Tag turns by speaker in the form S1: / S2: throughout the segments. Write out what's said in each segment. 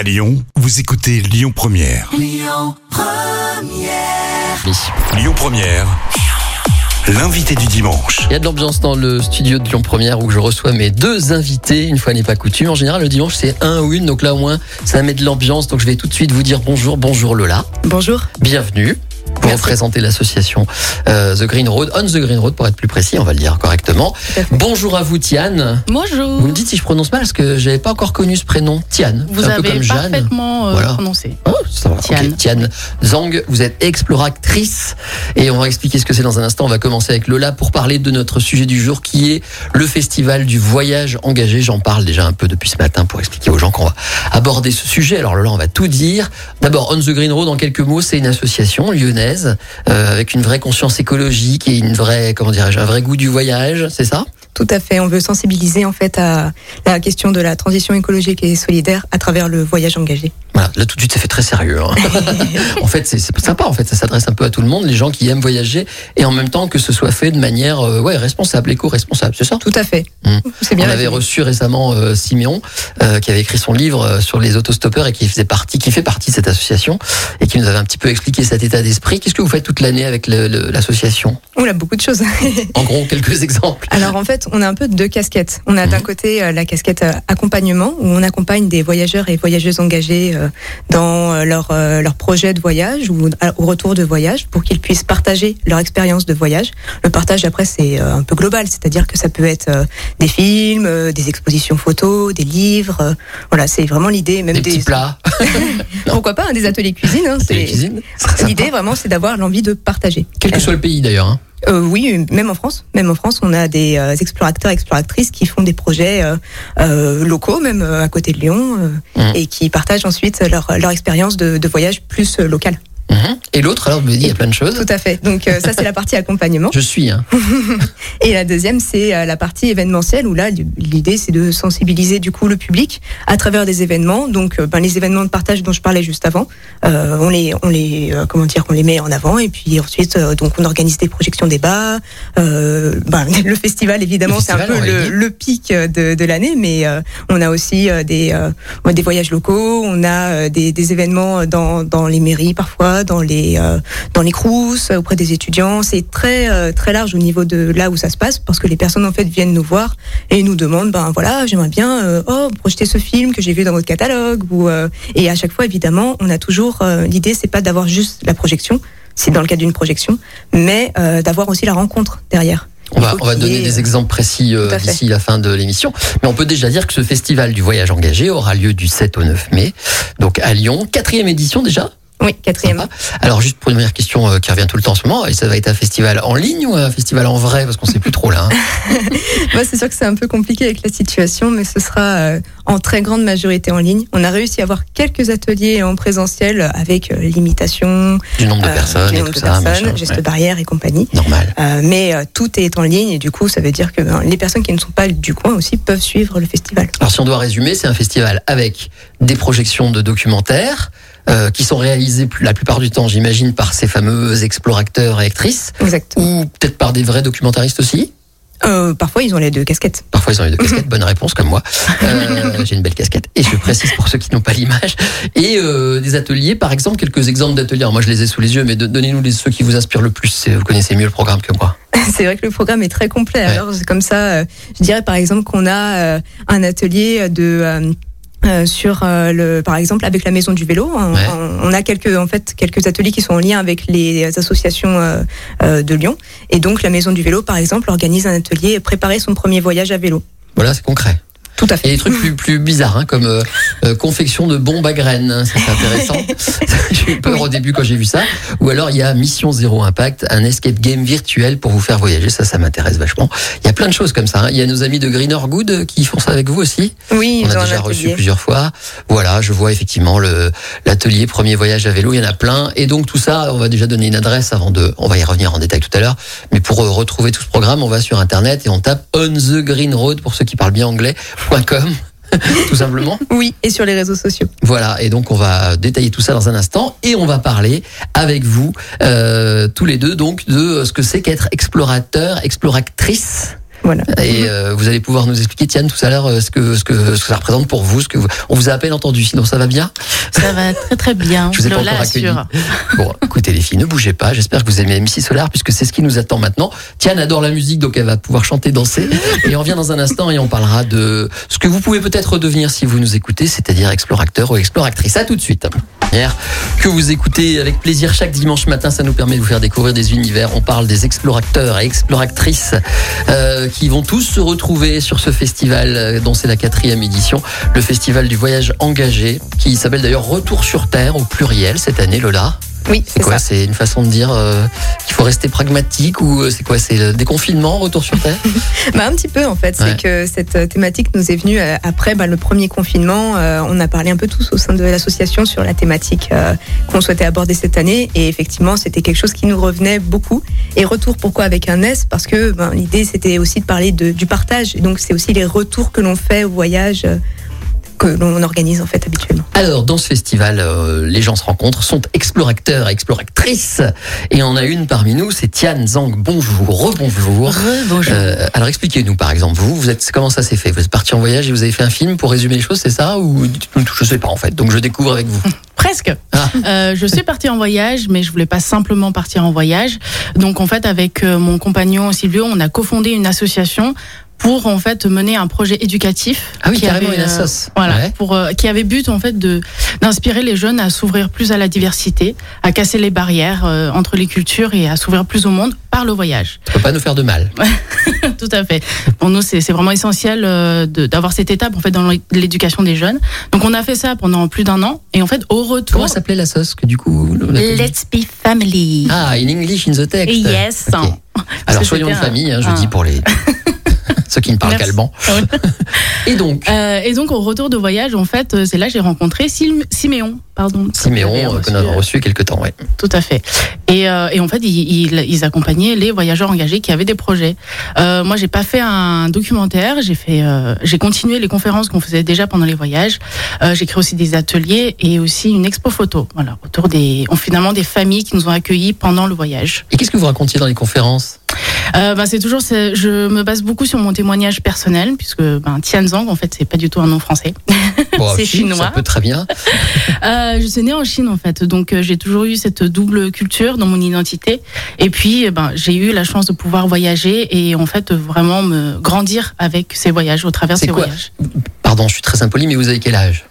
S1: À Lyon, vous écoutez Lyon Première.
S2: Oui.
S1: Lyon Première. L'invité du dimanche.
S2: Il y a de l'ambiance dans le studio de Lyon Première où je reçois mes deux invités. Une fois n'est pas coutume. En général, le dimanche, c'est un ou une. Donc là, au moins, ça met de l'ambiance. Donc je vais tout de suite vous dire bonjour. Bonjour Lola.
S3: Bonjour.
S2: Bienvenue.
S3: Merci.
S2: représenter l'association euh, The Green Road, On the Green Road pour être plus précis, on va le dire correctement. Bonjour à vous Tiane.
S3: Bonjour.
S2: Vous me dites si je prononce mal parce que j'avais pas encore connu ce prénom. Tiane.
S3: Vous
S2: un peu
S3: avez
S2: Jeanne.
S3: parfaitement euh,
S2: Voilà.
S3: prononcé.
S2: Oh, ça va.
S3: Tiane.
S2: Tiane Zhang, vous êtes exploratrice et on va expliquer ce que c'est dans un instant. On va commencer avec Lola pour parler de notre sujet du jour qui est le festival du voyage engagé. J'en parle déjà un peu depuis ce matin pour expliquer aux gens qu'on va aborder ce sujet. Alors Lola, on va tout dire. D'abord, On the Green Road, en quelques mots, c'est une association lyonnaise euh, avec une vraie conscience écologique et une vraie, comment dirais-je, un vrai goût du voyage, c'est ça?
S4: Tout à fait. On veut sensibiliser en fait à la question de la transition écologique et solidaire à travers le voyage engagé.
S2: Voilà, là tout de suite ça fait très sérieux. hein. en fait, c'est sympa. En fait, ça s'adresse un peu à tout le monde, les gens qui aiment voyager, et en même temps que ce soit fait de manière euh, ouais responsable, éco-responsable, c'est ça?
S4: Tout à fait.
S2: Mm.
S4: C'est bien.
S2: On avait reçu récemment euh, Siméon, euh, qui avait écrit son livre euh, sur les autostoppeurs et qui faisait partie, qui fait partie de cette association et qui nous avait un petit peu expliqué cet état d'esprit. Qu'est-ce que vous faites toute l'année avec l'association?
S4: On a beaucoup de choses.
S2: En gros, quelques exemples.
S4: Alors en fait, on a un peu deux casquettes. On a d'un
S2: Mhm.
S4: côté euh, la casquette euh, accompagnement, où on accompagne des voyageurs et voyageuses engagés euh, dans leur, leur projet de voyage ou à- au retour de voyage pour qu'ils puissent partager leur expérience de voyage. Le partage après c'est un peu global, c'est-à-dire que ça peut être des films, des expositions photos, des livres. voilà, c'est vraiment l'idée, même
S2: Des petits plats,
S4: Pourquoi pas hein, des ateliers cuisine. hein,
S2: des
S4: c'est-. L'idée vraiment c'est d'avoir l'envie de partager.
S2: Quel que soit le pays d'ailleurs. hein.
S4: Euh, oui, même en France, même en France, on a des euh, explorateurs, exploratrices qui font des projets euh, euh, locaux, même euh, à côté de Lyon, euh,
S2: Mhm.
S4: et qui partagent ensuite leur, leur expérience de, de voyage plus local.
S2: Mhm. Et l'autre, alors, vous me dites, il y a plein de choses.
S4: Tout à fait. Donc euh, ça, c'est la partie accompagnement.
S2: Je suis. Hein.
S4: Et la deuxième, c'est euh, la partie événementielle, où là, l'idée, c'est de sensibiliser du coup le public à travers des événements. Donc, euh, ben, les événements de partage dont je parlais juste avant, euh, on les, on les, euh, comment dire, on les met en avant. Et puis ensuite, euh, donc, on organise des projections débats. Euh, ben, le festival, évidemment, c'est un peu le, le pic de, de l'année, mais euh, on a aussi des, euh, des voyages locaux. On a des, des événements dans, dans les mairies parfois, dans les, euh, dans les crous, auprès des étudiants. C'est très euh, très large au niveau de là où ça se passe parce que les personnes en fait viennent nous voir et nous demandent ben voilà j'aimerais bien euh, oh projeter ce film que j'ai vu dans votre catalogue ou euh, et à chaque fois évidemment on a toujours euh, l'idée c'est pas d'avoir juste la projection c'est dans le cadre d'une projection mais euh, d'avoir aussi la rencontre derrière.
S2: On va, on va donner des
S4: euh,
S2: exemples précis euh, d'ici la fin de l'émission. Mais on peut déjà dire que ce festival du voyage engagé aura lieu du 7 au 9 mai, donc à Lyon. Quatrième édition déjà?
S4: Oui quatrième.
S2: Alors juste pour une première question euh, qui revient tout le temps en ce moment, et ça va être un festival en ligne ou un festival en vrai Parce qu'on sait plus trop là. hein.
S4: Moi, c'est sûr que c'est un peu compliqué avec la situation, mais ce sera euh, en très grande majorité en ligne. On a réussi à avoir quelques ateliers en présentiel avec euh, limitation,
S2: Du nombre de personnes et tout
S4: de
S2: ça.
S4: personnes,
S2: machin.
S4: gestes
S2: Ouais.
S4: barrières et compagnie.
S2: Normal.
S4: Mais tout est en ligne et du coup, ça veut dire que ben, les personnes qui ne sont pas du coin aussi peuvent suivre le festival.
S2: Alors si on doit résumer, c'est un festival avec des projections de documentaires euh, qui sont réalisées plus- la plupart du temps, j'imagine, par ces fameux explorateurs et actrices,
S4: Exact.
S2: ou peut-être par des vrais documentaristes aussi.
S4: Euh, parfois, ils ont les deux casquettes.
S2: Parfois, ils ont les deux casquettes. Bonne réponse, comme moi. Euh, J'ai une belle casquette. Et je précise pour ceux qui n'ont pas l'image. Et euh, des ateliers, par exemple, quelques exemples d'ateliers. Moi, je les ai sous les yeux, mais donnez-nous ceux qui vous inspirent le plus. Vous connaissez mieux le programme que moi.
S4: C'est vrai que le programme est très complet.
S2: Ouais.
S4: Alors, comme ça, euh, je dirais par exemple qu'on a un atelier de euh, sur euh, le, par exemple, avec la maison du vélo. On,
S2: Ouais.
S4: on- on a quelques, en fait, quelques ateliers qui sont en lien avec les associations euh, euh, de Lyon. Et donc, la maison du vélo, par exemple, organise un atelier préparer son premier voyage à vélo.
S2: Voilà, c'est concret.
S4: Tout à
S2: Et
S4: fait.
S2: des trucs plus, plus bizarres, hein, comme euh, euh, confection de bombes à graines. hein, ça, C'est intéressant. j'ai eu peur au début quand j'ai vu ça. Ou alors, il y a Mission Zéro Impact, un escape game virtuel pour vous faire voyager. Ça, ça m'intéresse vachement. Il y a plein de choses comme ça. hein. Il y a nos amis de Greener Good qui font ça avec vous aussi.
S4: Oui,
S2: On a déjà reçu plusieurs fois. Voilà, je vois effectivement le l'atelier premier voyage à vélo. Il y en a plein. Et donc tout ça, on va déjà donner une adresse avant de. On va y revenir en détail tout à l'heure. Mais pour euh, retrouver tout ce programme, on va sur internet et on tape on the green road pour ceux qui parlent bien anglais. .com. tout simplement.
S4: Oui, et sur les réseaux sociaux.
S2: Voilà, et donc on va détailler tout ça dans un instant et on va parler avec vous euh, tous les deux donc de ce que c'est qu'être explorateur, exploratrice.
S4: Voilà.
S2: Et euh, vous allez pouvoir nous expliquer, Tiane, tout à l'heure, euh, ce que, ce, que, ce que ça représente pour vous. Ce que vous- On vous a à peine entendu, sinon ça va bien
S3: Ça va très très bien.
S2: Je vous ai pas
S3: Lola
S2: encore accueilli.
S3: assure.
S2: Bon, écoutez les filles, ne bougez pas. J'espère que vous aimez MC Solar puisque c'est ce qui nous attend maintenant. Tiane adore la musique, donc elle va pouvoir chanter, danser. Et on revient dans un instant et on parlera de ce que vous pouvez peut-être devenir si vous nous écoutez, c'est-à-dire explorateur ou exploratrice. À tout de suite. Hier, que vous écoutez avec plaisir chaque dimanche matin, ça nous permet de vous faire découvrir des univers. On parle des explorateurs et exploratrices euh, qui vont tous se retrouver sur ce festival euh, dont c'est la quatrième édition, le festival du voyage engagé, qui s'appelle d'ailleurs Retour sur Terre au pluriel cette année, Lola.
S4: Oui,
S2: C'est quoi. C'est une façon de dire euh, qu'il faut rester pragmatique ou euh, c'est quoi C'est le déconfinement, retour sur Terre
S4: Bah, un petit peu en fait,
S2: Ouais.
S4: c'est que cette euh, thématique nous est venue après bah, le premier confinement. Euh, on a parlé un peu tous au sein de l'association sur la thématique qu'on souhaitait aborder cette année et effectivement c'était quelque chose qui nous revenait beaucoup. Et retour pourquoi? Avec un S? Parce que ben, l'idée c'était aussi de parler de, du partage. Et donc c'est aussi les retours que l'on fait au voyage que l'on organise en fait habituellement.
S2: Alors, dans ce festival, euh, les gens se rencontrent, sont explorateurs et exploratrices. Et on a une parmi nous, c'est Tiane Zang. Bonjour, rebonjour.
S3: bonjour.
S2: Euh, alors expliquez-nous par exemple, vous, vous êtes comment ça s'est fait? Vous êtes parti en voyage et vous avez fait un film pour résumer les choses, c'est ça? Ou je sais pas en fait. Donc je découvre avec vous.
S3: Presque.
S2: Ah.
S3: Euh, je suis partie en voyage, mais je voulais pas simplement partir en voyage. Donc en fait, avec mon compagnon Silvio, on a cofondé une association pour en fait mener un projet éducatif.
S2: Ah oui,
S3: qui
S2: carrément
S3: avait,
S2: une
S3: euh,
S2: assoce.
S3: Voilà,
S2: Ouais.
S3: pour euh, qui avait but en fait de d'inspirer les jeunes à s'ouvrir plus à la diversité, à casser les barrières euh, entre les cultures et à s'ouvrir plus au monde par le voyage.
S2: Ça peut pas nous faire de mal.
S3: Tout à fait. Pour nous, c'est c'est vraiment essentiel euh, de- d'avoir cette étape en fait dans l'éducation des jeunes. Donc on a fait ça pendant plus d'un an et en fait au retour.
S2: Comment s'appelait la sauce que du coup
S3: Let's be family.
S2: Ah, in English in the text.
S3: Yes.
S2: Alors soyons une
S3: un-
S2: famille, hein, je dis pour les ceux qui ne parlent qu'allemand. Et donc,
S3: Euh, et donc au retour de voyage, en fait, euh, c'est là que j'ai rencontré Sim- Siméon, pardon.
S2: Siméon,
S3: J'avais
S2: euh, qu'on a reçu quelque temps, ouais.
S3: Tout à fait. Et, euh, et en fait, ils, accompagnaient les voyageurs engagés qui avaient des projets. Euh, moi, j'ai pas fait un documentaire. J'ai fait, j'ai continué les conférences qu'on faisait déjà pendant les voyages. J'ai créé aussi des ateliers et aussi une expo photo. Voilà, autour des, finalement des familles qui nous ont accueillis pendant le voyage.
S2: Et qu'est-ce que vous racontiez dans les conférences?
S3: Euh, bah, c'est toujours, je me base beaucoup sur mon témoignage personnel puisque ben, Tianzang, en fait, c'est pas du tout un nom français.
S2: Bon,
S3: C'est chinois.
S2: Ça peut très bien.
S3: Euh, je suis née en Chine en fait, donc euh, j'ai toujours eu cette double culture dans mon identité. Et puis, eh ben, j'ai eu la chance de pouvoir voyager et en fait vraiment me grandir avec ces voyages, au travers
S2: C'est
S3: ces
S2: quoi
S3: voyages.
S2: Pardon, je suis très impoli, mais vous avez quel âge?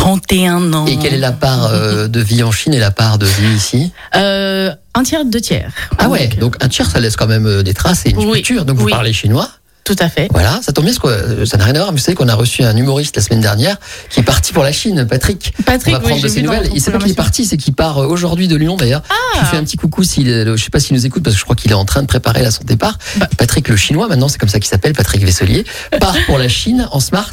S3: 31 ans.
S2: Et quelle est la part euh, de vie en Chine et la part de vie ici
S3: Euh, Un tiers, deux tiers.
S2: Ah ouais,
S3: Donc,
S2: un tiers, ça laisse quand même euh, des traces et une
S3: Oui,
S2: culture. Donc vous parlez chinois
S3: Tout à fait.
S2: Voilà, ça tombe bien, parce que, euh, ça n'a rien à voir, mais vous savez qu'on a reçu un humoriste la semaine dernière qui est parti pour la Chine, Patrick.
S3: Patrick,
S2: On va prendre
S3: oui,
S2: de ses nouvelles. Et c'est pas qu'il est parti, c'est qu'il part euh, aujourd'hui de Lyon d'ailleurs. Je lui fais un petit coucou, s'il est- je sais pas s'il nous écoute, parce que je crois qu'il est en train de préparer là son départ.
S3: Bah.
S2: Patrick le chinois, maintenant c'est comme ça qu'il s'appelle, Patrick Vesselier, part pour la Chine en smart.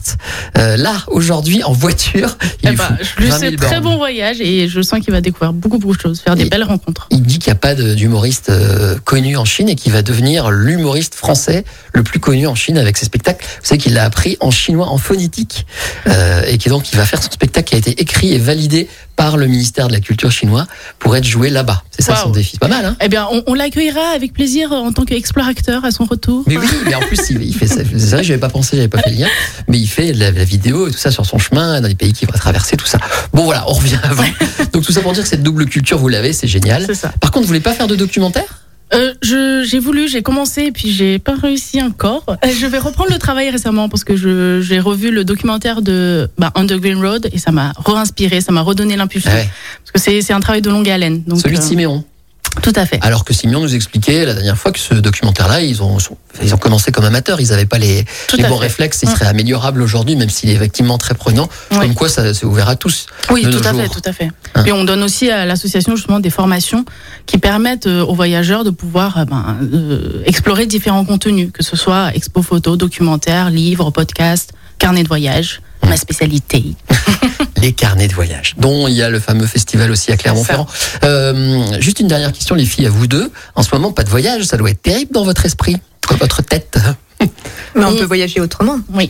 S2: Euh, là, aujourd'hui, en voiture, il
S3: Eh
S2: fou.
S3: je lui
S2: 20 000
S3: souhaite très bon voyage et je sens qu'il va découvrir beaucoup, beaucoup de choses, faire des belles rencontres.
S2: Il dit qu'il n'y a pas d'humoriste euh, connu en Chine et qu'il va devenir l'humoriste français le plus connu en Chine avec ses spectacles. Vous savez qu'il l'a appris en chinois, en phonétique, euh, et qui donc il va faire son spectacle qui a été écrit et validé par le ministère de la Culture chinois pour être joué là-bas. C'est ça son défi. Pas mal, hein
S3: Eh bien, on, on l'accueillera avec plaisir en tant qu'explorateur à son retour.
S2: Mais oui, mais en plus, il, il fait ça. C'est vrai, je n'avais pas pensé, j'avais pas fait le lien. Mais il fait la, la vidéo et tout ça sur son chemin, dans les pays qu'il va traverser, tout ça. Bon, voilà, on revient vous. Donc, tout ça pour dire que cette double culture, vous l'avez, c'est génial.
S3: C'est ça.
S2: Par contre, vous voulez pas faire de documentaire?
S3: Euh, je- j'ai voulu, j'ai commencé et puis j'ai pas réussi encore. Euh, Je vais reprendre le travail récemment parce que je- j'ai revu le documentaire de bah, Underground Road et ça m'a re-inspiré, ça m'a redonné l'impulsion.
S2: Ouais.
S3: Parce que c'est c'est un travail de longue haleine. Donc,
S2: Celui de
S3: euh,
S2: Siméon.
S3: Tout à fait.
S2: Alors que Simeon nous expliquait la dernière fois que ce documentaire-là, ils ont, ils ont commencé comme amateurs, ils n'avaient pas les, bons
S3: fait.
S2: réflexes, il
S3: Mm.
S2: serait améliorable aujourd'hui, même s'il est effectivement très prenant.
S3: Ouais.
S2: Comme quoi, ça c'est ouvert à tous.
S3: Oui, tout à fait, tout à fait.
S2: Hein.
S3: Et on donne aussi à l'association justement des formations qui permettent euh, aux voyageurs de pouvoir euh, ben, euh, explorer différents contenus, que ce soit expo photo, documentaire, livres, podcast, carnet de voyage,
S2: Mmh.
S3: ma spécialité.
S2: Les carnets de voyage, dont il y a le fameux festival aussi à Clermont-Ferrand. Euh, juste une dernière question, les filles, à vous deux. En ce moment, pas de voyage, ça doit être terrible dans votre esprit, dans votre tête.
S4: Mais on
S3: Et-
S4: peut voyager autrement.
S3: Oui.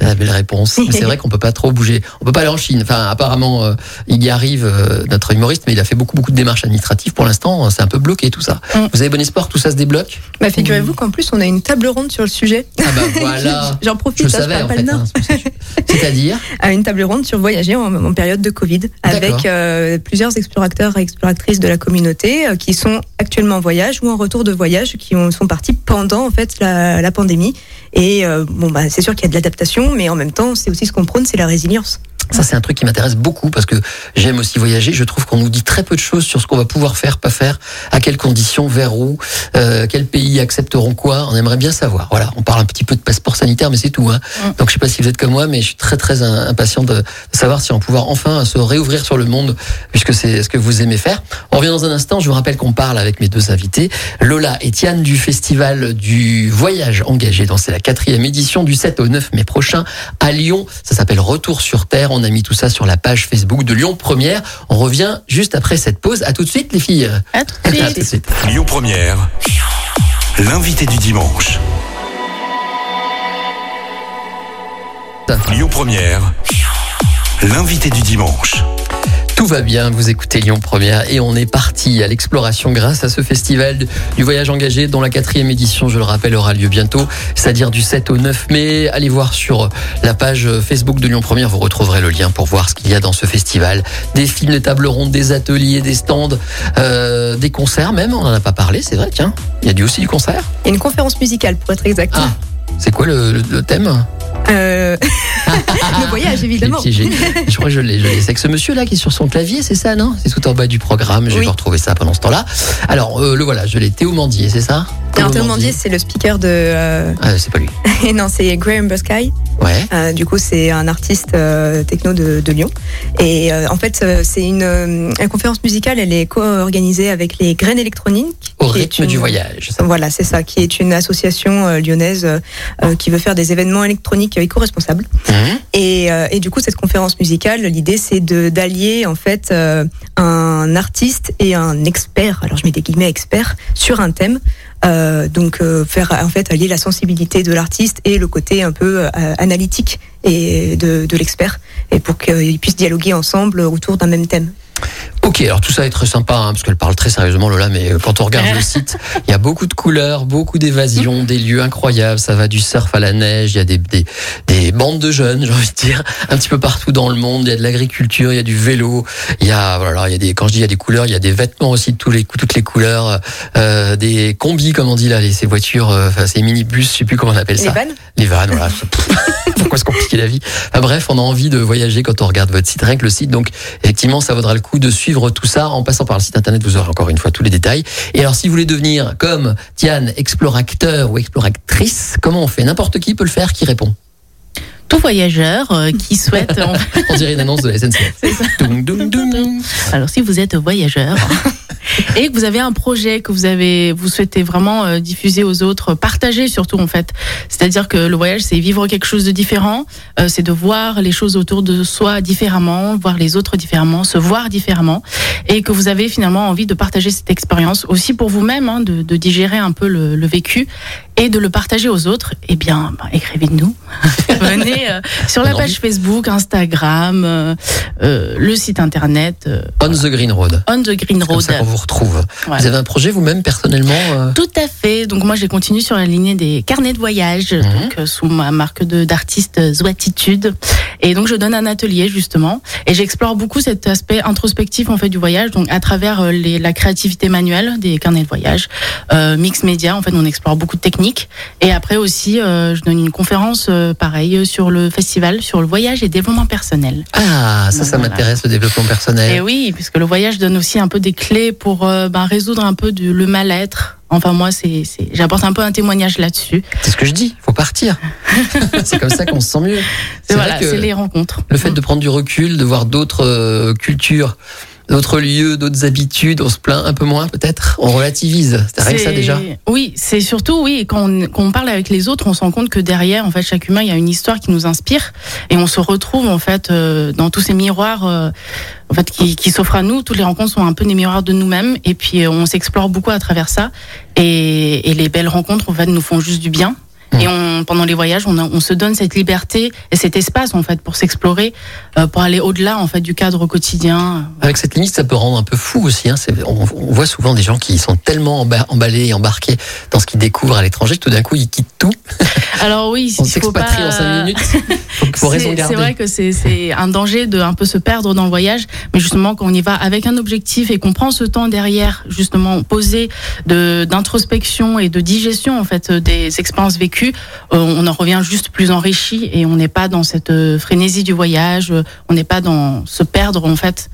S2: La belle réponse. C'est vrai qu'on peut pas trop bouger. On peut pas aller en Chine. Enfin, apparemment, euh, il y arrive, euh, notre humoriste, mais il a fait beaucoup, beaucoup de démarches administratives. Pour l'instant, c'est un peu bloqué tout ça.
S3: Mm.
S2: Vous avez bon espoir, que tout ça se débloque
S4: Bah, figurez-vous qu'en plus, on a une table ronde sur le sujet.
S2: Ah bah voilà.
S4: J'en
S2: Je
S4: profite, hein, je
S2: savais
S4: parle
S2: en
S4: pas
S2: fait.
S4: le Nord.
S2: hein, ça je- C'est-à-dire
S4: à une table ronde sur voyager en, en période de Covid avec euh, plusieurs explorateurs et exploratrices de la communauté euh, qui sont actuellement en voyage ou en retour de voyage qui ont, sont partis pendant en fait la, la pandémie et euh, bon bah c'est sûr qu'il y a de l'adaptation mais en même temps c'est aussi ce qu'on prône c'est la résilience.
S2: Ça, c'est un truc qui m'intéresse beaucoup parce que j'aime aussi voyager. Je trouve qu'on nous dit très peu de choses sur ce qu'on va pouvoir faire, pas faire, à quelles conditions, vers où, euh, quels pays accepteront quoi. On aimerait bien savoir. Voilà, on parle un petit peu de passeport sanitaire, mais c'est tout. Hein. Donc, je sais pas si vous êtes comme moi, mais je suis très très im- impatient de, de savoir si on va pouvoir enfin se réouvrir sur le monde, puisque c'est ce que vous aimez faire. On revient dans un instant. Je vous rappelle qu'on parle avec mes deux invités, Lola et Tiane du festival du voyage engagé. Donc, c'est la quatrième édition du 7 au 9 mai prochain à Lyon. Ça s'appelle Retour sur Terre. On a mis tout ça sur la page Facebook de Lyon Première. On revient juste après cette pause. À tout de suite, les filles.
S3: À tout de
S2: À
S3: suite.
S2: tout de suite.
S1: Lyon Première, l'invité du dimanche. Lyon Première, l'invité du dimanche.
S2: Tout va bien, vous écoutez Lyon Première et on est parti à l'exploration grâce à ce festival du voyage engagé dont la quatrième édition, je le rappelle, aura lieu bientôt, c'est-à-dire du 7 au 9 mai. Allez voir sur la page Facebook de Lyon Première, vous retrouverez le lien pour voir ce qu'il y a dans ce festival. Des films, des tables rondes, des ateliers, des stands, euh, des concerts même, on n'en a pas parlé, c'est vrai, tiens. Il y a du aussi du concert.
S4: Et une conférence musicale pour être exact.
S2: Ah, c'est quoi le, le- le thème?
S4: Euh, le voyage évidemment.
S2: Crois que je l'ai. C'est avec ce monsieur-là qui est sur son clavier, c'est ça, non? C'est tout en bas du programme. Je vais
S4: Oui.
S2: vous retrouver ça pendant ce temps-là. Alors, euh, le voilà, je l'ai. Théo Mandier, c'est ça?
S4: Alors Théo Mandier c'est le speaker de euh,
S2: Ah, c'est pas lui.
S4: non c'est Graham Busky.
S2: Ouais.
S4: Euh, du coup, c'est un artiste techno de, de Lyon. Et en fait, c'est une, une conférence musicale. Elle est co-organisée avec les Graines électroniques.
S2: Au rythme
S4: une-
S2: du voyage. ça.
S4: Voilà, c'est ça, qui est une association lyonnaise qui veut faire des événements électroniques éco-responsables.
S2: Mhm.
S4: Et, et du coup, cette conférence musicale, l'idée, c'est d'allier en fait euh, un artiste et un expert. Alors, je mets des guillemets expert sur un thème. Euh, donc, euh, faire en fait allier la sensibilité de l'artiste et le côté un peu analytique et de, de l'expert, et pour qu'ils puissent dialoguer ensemble autour d'un même thème.
S2: Ok, alors tout ça est très sympa, hein, parce qu'elle parle très sérieusement, Lola, mais euh, quand on regarde le site, il y a beaucoup de couleurs, beaucoup d'évasions, des lieux incroyables, ça va du surf à la neige, il y a des, des, des bandes de jeunes, j'ai envie de dire, un petit peu partout dans le monde, il y a de l'agriculture, il y a du vélo, il y a, voilà, il y a des, quand je dis il y a des couleurs, il y a des vêtements aussi de tous les, toutes les couleurs, euh, des combis, comme on dit là, les, ces voitures, euh, enfin ces minibus, je sais plus comment on appelle
S4: Les
S2: ça.
S4: vannes
S2: Les vannes, voilà. Pourquoi se compliquer la vie? Enfin, Bref, on a envie de voyager quand on regarde votre site. Rien que le site, donc effectivement, ça vaudra le coup de suivre tout ça. En passant par le site internet, vous aurez encore une fois tous les détails. Et alors, si vous voulez devenir comme Tiane, explorateur ou exploratrice, comment on fait? N'importe qui peut le faire. Qui répond?
S3: Tout voyageur euh, qui souhaite. en-
S2: On dirait une annonce de la SNCF. Doum, doum, doum, doum.
S3: Alors, si vous êtes voyageur et que vous avez un projet que vous avez, vous souhaitez vraiment euh, diffuser aux autres, partager surtout en fait. C'est-à-dire que le voyage, c'est vivre quelque chose de différent, euh, c'est de voir les choses autour de soi différemment, voir les autres différemment, se voir différemment, et que vous avez finalement envie de partager cette expérience aussi pour vous-même, hein, de, de digérer un peu le, le vécu et de le partager aux autres. Eh bien, bah, écrivez-nous, venez euh, sur la page. Facebook, Instagram, euh, euh, le site internet. euh,
S2: On the Green Road.
S3: On the Green
S2: C'est
S3: Road.
S2: ça qu'on vous retrouve.
S3: Voilà.
S2: Vous avez un projet vous-même personnellement euh
S3: Tout à fait. Donc moi j'ai continué sur la lignée des carnets de voyage,
S2: Mhm.
S3: donc euh, sous ma marque d'artiste Zoatitude. Et donc je donne un atelier justement et j'explore beaucoup cet aspect introspectif en fait du voyage, donc à travers les, la créativité manuelle des carnets de voyage, euh, mix média. En fait on explore beaucoup de techniques et après aussi euh, je donne une conférence euh, pareil sur le festival sur le voyage et développement personnel.
S2: Ah, ça, ça
S3: Voilà.
S2: m'intéresse, le développement personnel.
S3: Et oui, puisque le voyage donne aussi un peu des clés pour euh, ben, résoudre un peu du, le mal-être. Enfin, moi, c'est, j'apporte un peu un témoignage là-dessus.
S2: C'est ce que je dis, faut partir. c'est comme ça qu'on se sent mieux.
S3: C'est, voilà, c'est les rencontres.
S2: Le fait de prendre du recul, de voir d'autres euh, cultures d'autres lieux, d'autres habitudes, on se plaint un peu moins peut-être, on relativise. C'est rien que ça déjà.
S3: Oui, c'est surtout oui quand on, quand on parle avec les autres, on se rend compte que derrière, en fait, chaque humain, il y a une histoire qui nous inspire et on se retrouve en fait euh, dans tous ces miroirs, euh, en fait, qui, qui s'offrent à nous. Toutes les rencontres sont un peu des miroirs de nous-mêmes et puis euh, on s'explore beaucoup à travers ça. Et, et les belles rencontres, en fait, nous font juste du bien.
S2: Mmh.
S3: Et on, pendant les voyages, on, a- on se donne cette liberté et cet espace en fait pour s'explorer, euh, pour aller au-delà en fait du cadre quotidien.
S2: Avec cette limite, ça peut rendre un peu fou aussi. Hein. On, on voit souvent des gens qui sont tellement emba- emballés et embarqués dans ce qu'ils découvrent à l'étranger que tout d'un coup ils quittent tout.
S3: Alors oui,
S2: On
S3: pas.
S2: s'expatrie en cinq minutes.
S3: C'est- vrai que c'est- un danger de un peu se perdre dans le voyage, mais justement quand on y va avec un objectif et qu'on prend ce temps derrière, justement posé de d'introspection et de digestion en fait des expériences vécues, euh, on en revient juste plus enrichi et on n'est pas dans cette euh, frénésie du voyage, euh, on n'est pas dans se perdre en fait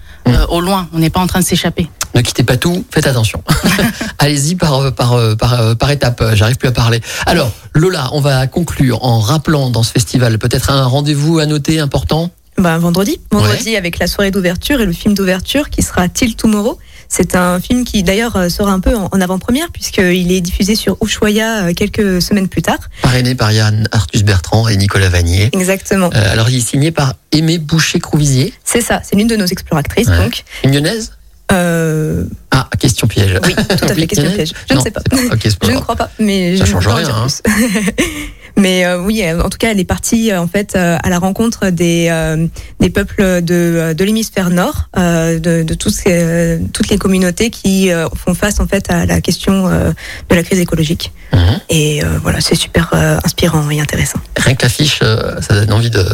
S3: au loin, on n'est pas en train de s'échapper.
S2: Ne quittez pas tout, faites attention. Allez-y par, par, par, par étape, j'arrive plus à parler. Alors, Lola, on va conclure en rappelant dans ce festival peut-être un rendez-vous à noter important?
S4: Ben, vendredi, vendredi avec la soirée d'ouverture et le film d'ouverture qui sera Till Tomorrow. C'est un film qui d'ailleurs euh, sera un peu en, avant-première puisqu'il est diffusé sur Ushuaïa euh, quelques semaines plus tard.
S2: Parrainé par Yann Arthus Bertrand et Nicolas Vanier.
S4: Exactement.
S2: Euh, alors, il est signé par Aimé Boucher-Crouvizier,
S4: C'est ça, c'est l'une de nos exploratrices
S2: Ouais.
S4: donc.
S2: une lyonnaise?
S4: Euh,
S2: Ah, question piège.
S4: oui, tout à fait, question piège. Je
S2: Non,
S4: ne sais pas. Je ne crois pas, mais
S2: Ça
S4: je ne
S2: change rien, hein.
S4: mais euh, oui, euh, en tout cas, elle est partie euh, en fait à la rencontre des euh, des peuples de de l'hémisphère nord, euh, de, de tous ces, toutes les communautés qui font face en fait à la question de la crise écologique.
S2: Mhm.
S4: Et voilà, c'est super inspirant et intéressant.
S2: Rien que l'affiche, ça donne envie de-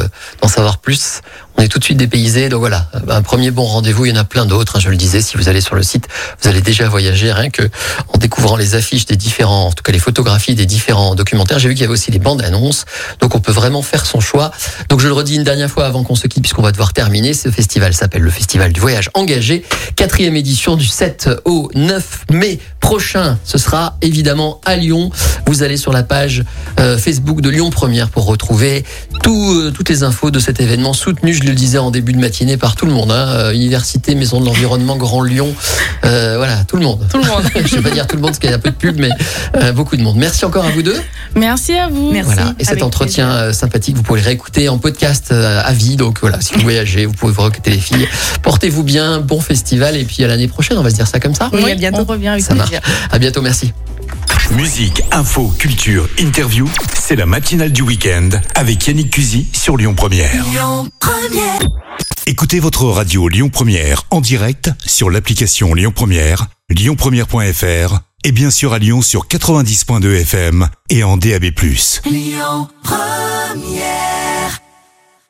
S2: d'en savoir plus. On est tout de suite dépaysé, donc voilà, un premier bon rendez-vous. Il y en a plein d'autres. hein, je le disais, si vous allez sur le site, vous allez déjà voyager rien que en découvrant les affiches des différents, en tout cas les photographies des différents documentaires. J'ai vu qu'il y avait aussi les bandes annonces, donc on peut vraiment faire son choix. Donc je le redis une dernière fois avant qu'on se quitte, puisqu'on va devoir terminer. Ce festival s'appelle le Festival du Voyage Engagé, quatrième édition du 7 au 9 mai prochain. Ce sera évidemment à Lyon. Vous allez sur la page euh, Facebook de Lyon Première pour retrouver tout, euh, toutes les infos de cet événement soutenu, je le disais en début de matinée, par tout le monde. Hein, euh, Université, Maison de l'Environnement, Grand Lyon, euh, voilà, tout le monde.
S3: Tout le monde.
S2: je vais pas dire tout le monde parce qu'il y a un peu de pub, mais euh, beaucoup de monde. Merci encore à vous deux.
S3: Merci à vous.
S4: Merci.
S2: Voilà. Et cet
S3: Avec
S2: entretien
S3: plaisir.
S2: sympathique, vous pouvez le réécouter en podcast euh, à vie. Donc voilà, si vous voyagez, vous pouvez vous recruter les filles. Portez-vous bien, bon festival, et puis à l'année prochaine, on va se dire ça comme ça.
S4: Oui, à bientôt.
S3: On revient avec
S2: Ça marche.
S3: Plaisir.
S2: À bientôt, merci.
S1: Musique, info, culture, interview, c'est la matinale du week-end avec Yannick Cusy sur Lyon Première. Écoutez votre radio Lyon Première en direct sur l'application Lyon Première, lyonpremière.fr et bien sûr à Lyon sur 90.2 FM et en DAB+.
S5: Lyon Première